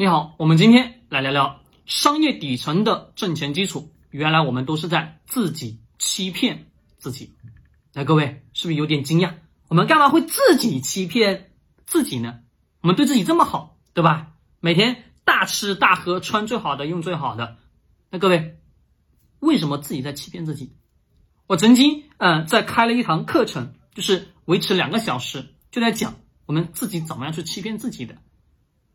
你好，我们今天来聊聊商业底层的挣钱基础。原来我们都是在自己欺骗自己。来，各位是不是有点惊讶？我们干嘛会自己欺骗自己呢？我们对自己这么好，对吧？每天大吃大喝，穿最好的，用最好的。那各位，为什么自己在欺骗自己？我曾经嗯，在开了一堂课程，就是维持两个小时，就在讲我们自己怎么样去欺骗自己的。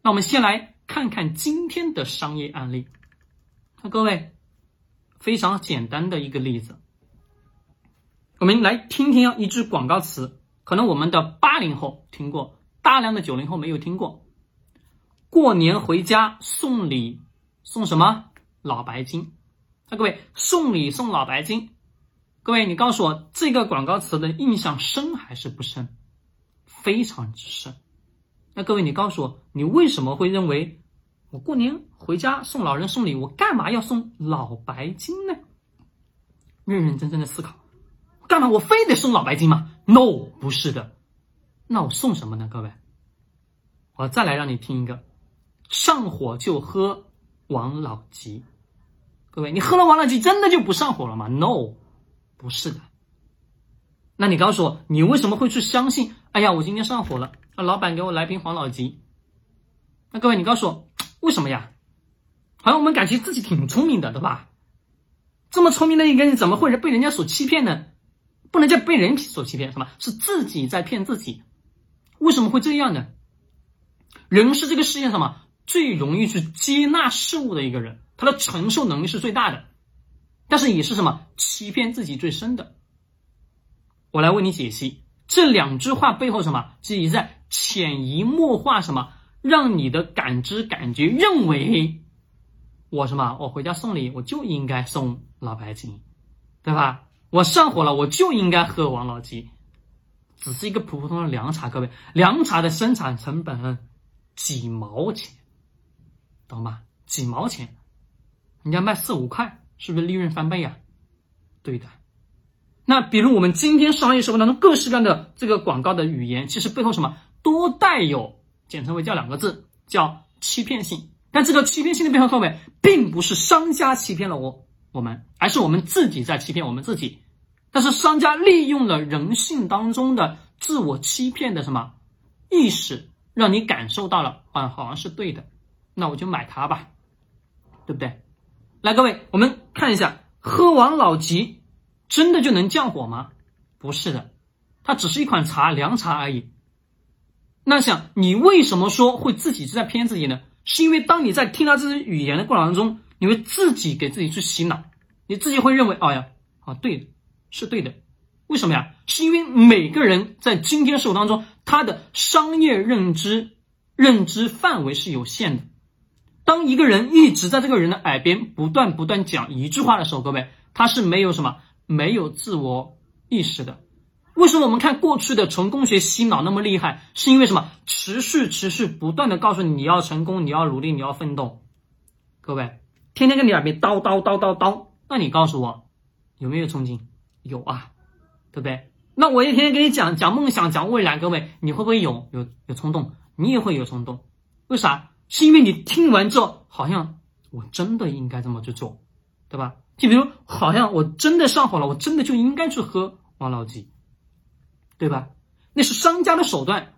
那我们先来看看今天的商业案例。那各位，非常简单的一个例子，我们来听听一句广告词，可能我们的八零后听过，大量的九零后没有听过。过年回家送礼送什么？老白金。那各位，送礼送老白金，各位你告诉我这个广告词的印象深还是不深？非常之深。那各位，你告诉我，你为什么会认为我过年回家送老人送礼，我干嘛要送老白金呢？认认真真的思考，干嘛我非得送老白金吗？No，不是的。那我送什么呢？各位，我再来让你听一个，上火就喝王老吉。各位，你喝了王老吉真的就不上火了吗？No，不是的。那你告诉我，你为什么会去相信？哎呀，我今天上火了。那老板给我来瓶黄老吉，那各位你告诉我为什么呀？好像我们感觉自己挺聪明的，对吧？这么聪明的一个人，怎么会被人家所欺骗呢？不能叫被人所欺骗，什么是自己在骗自己？为什么会这样呢？人是这个世界上嘛最容易去接纳事物的一个人，他的承受能力是最大的，但是也是什么欺骗自己最深的。我来为你解析这两句话背后什么，其实在。潜移默化什么，让你的感知感觉认为我什么，我回家送礼我就应该送老白金，对吧？我上火了我就应该喝王老吉，只是一个普普通通的凉茶，各位，凉茶的生产成本几毛钱，懂吗？几毛钱，人家卖四五块，是不是利润翻倍啊？对的。那比如我们今天商业社会当中各式各样的这个广告的语言，其实背后什么？多带有简称为叫两个字，叫欺骗性。但这个欺骗性的背后，各位并不是商家欺骗了我我们，而是我们自己在欺骗我们自己。但是商家利用了人性当中的自我欺骗的什么意识，让你感受到了啊，好像是对的，那我就买它吧，对不对？来，各位，我们看一下，喝完老吉真的就能降火吗？不是的，它只是一款茶，凉茶而已。那想你为什么说会自己是在骗自己呢？是因为当你在听到这些语言的过程当中，你会自己给自己去洗脑，你自己会认为，哎呀，啊，对，是对的。为什么呀？是因为每个人在今天生活当中，他的商业认知认知范围是有限的。当一个人一直在这个人的耳边不断不断讲一句话的时候，各位，他是没有什么没有自我意识的。为什么我们看过去的成功学洗脑那么厉害？是因为什么？持续、持续、不断的告诉你你要成功，你要努力，你要奋斗。各位，天天跟你耳边叨叨叨叨叨，那你告诉我有没有冲劲？有啊，对不对？那我也天天跟你讲讲梦想、讲未来，各位，你会不会有有有冲动？你也会有冲动？为啥？是因为你听完之后，好像我真的应该这么去做，对吧？就比如，好像我真的上火了，我真的就应该去喝王老吉。对吧？那是商家的手段，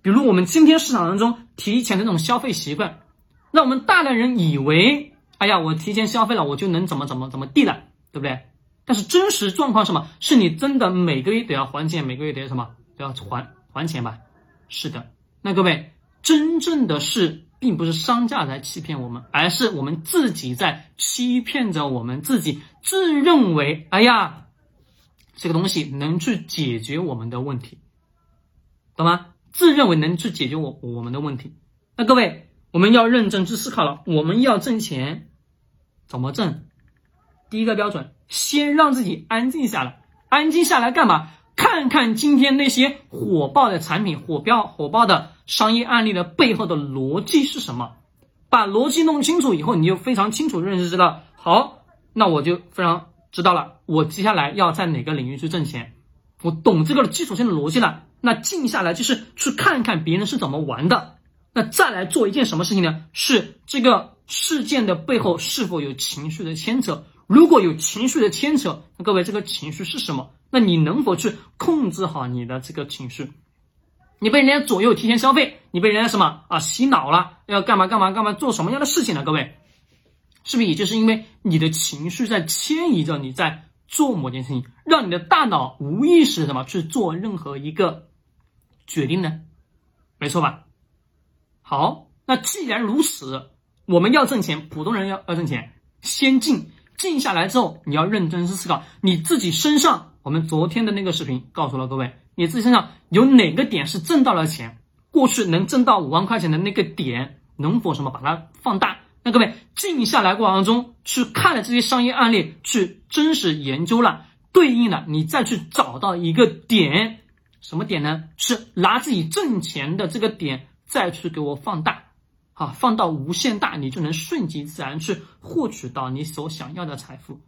比如我们今天市场当中提前的那种消费习惯，让我们大量人以为，哎呀，我提前消费了，我就能怎么怎么怎么地了，对不对？但是真实状况什么？是你真的每个月都要还钱，每个月都要什么都要还还钱吧？是的。那各位，真正的是并不是商家在欺骗我们，而是我们自己在欺骗着我们自己，自认为，哎呀。这个东西能去解决我们的问题，懂吗？自认为能去解决我我们的问题，那各位我们要认真去思考了。我们要挣钱，怎么挣？第一个标准，先让自己安静下来。安静下来干嘛？看看今天那些火爆的产品、火标火爆的商业案例的背后的逻辑是什么？把逻辑弄清楚以后，你就非常清楚认识知道。好，那我就非常。知道了，我接下来要在哪个领域去挣钱？我懂这个基础性的逻辑了。那静下来就是去看看别人是怎么玩的，那再来做一件什么事情呢？是这个事件的背后是否有情绪的牵扯？如果有情绪的牵扯，那各位这个情绪是什么？那你能否去控制好你的这个情绪？你被人家左右提前消费，你被人家什么啊洗脑了？要干嘛干嘛干嘛？做什么样的事情呢？各位，是不是也就是因为你的情绪在迁移着你在做某件事情，让你的大脑无意识什么去做任何一个决定呢？没错吧？好，那既然如此，我们要挣钱，普通人要要挣钱，先静静下来之后，你要认真思考你自己身上。我们昨天的那个视频告诉了各位。你自己身上有哪个点是挣到了钱？过去能挣到五万块钱的那个点，能否什么把它放大？那各位静下来过程中去看了这些商业案例，去真实研究了，对应了你再去找到一个点，什么点呢？是拿自己挣钱的这个点再去给我放大，好，放到无限大，你就能顺其自然去获取到你所想要的财富。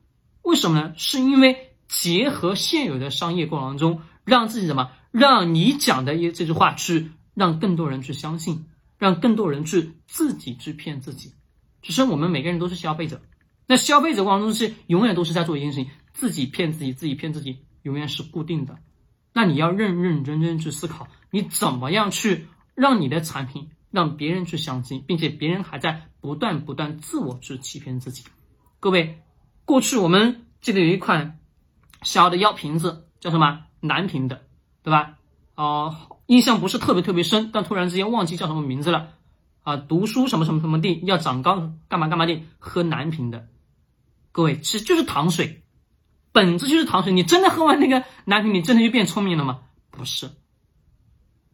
为什么呢？是因为结合现有的商业过程中。让自己什么？让你讲的一这句话去让更多人去相信，让更多人去自己去骗自己。只是我们每个人都是消费者，那消费者过程中是永远都是在做一件事情，自己骗自己，自己骗自己，永远是固定的。那你要认认真真去思考，你怎么样去让你的产品让别人去相信，并且别人还在不断不断自我去欺骗自己。各位，过去我们记得有一款小的药瓶子，叫什么？南平的，对吧？哦，印象不是特别特别深，但突然之间忘记叫什么名字了啊！读书什么什么什么地要长高，干嘛干嘛地喝南平的，各位其实就是糖水，本质就是糖水。你真的喝完那个南平，你真的就变聪明了吗？不是，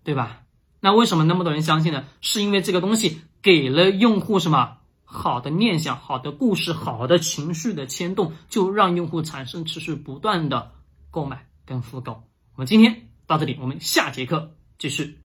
对吧？那为什么那么多人相信呢？是因为这个东西给了用户什么好的念想、好的故事、好的情绪的牵动，就让用户产生持续不断的购买。跟复购，我们今天到这里，我们下节课继续。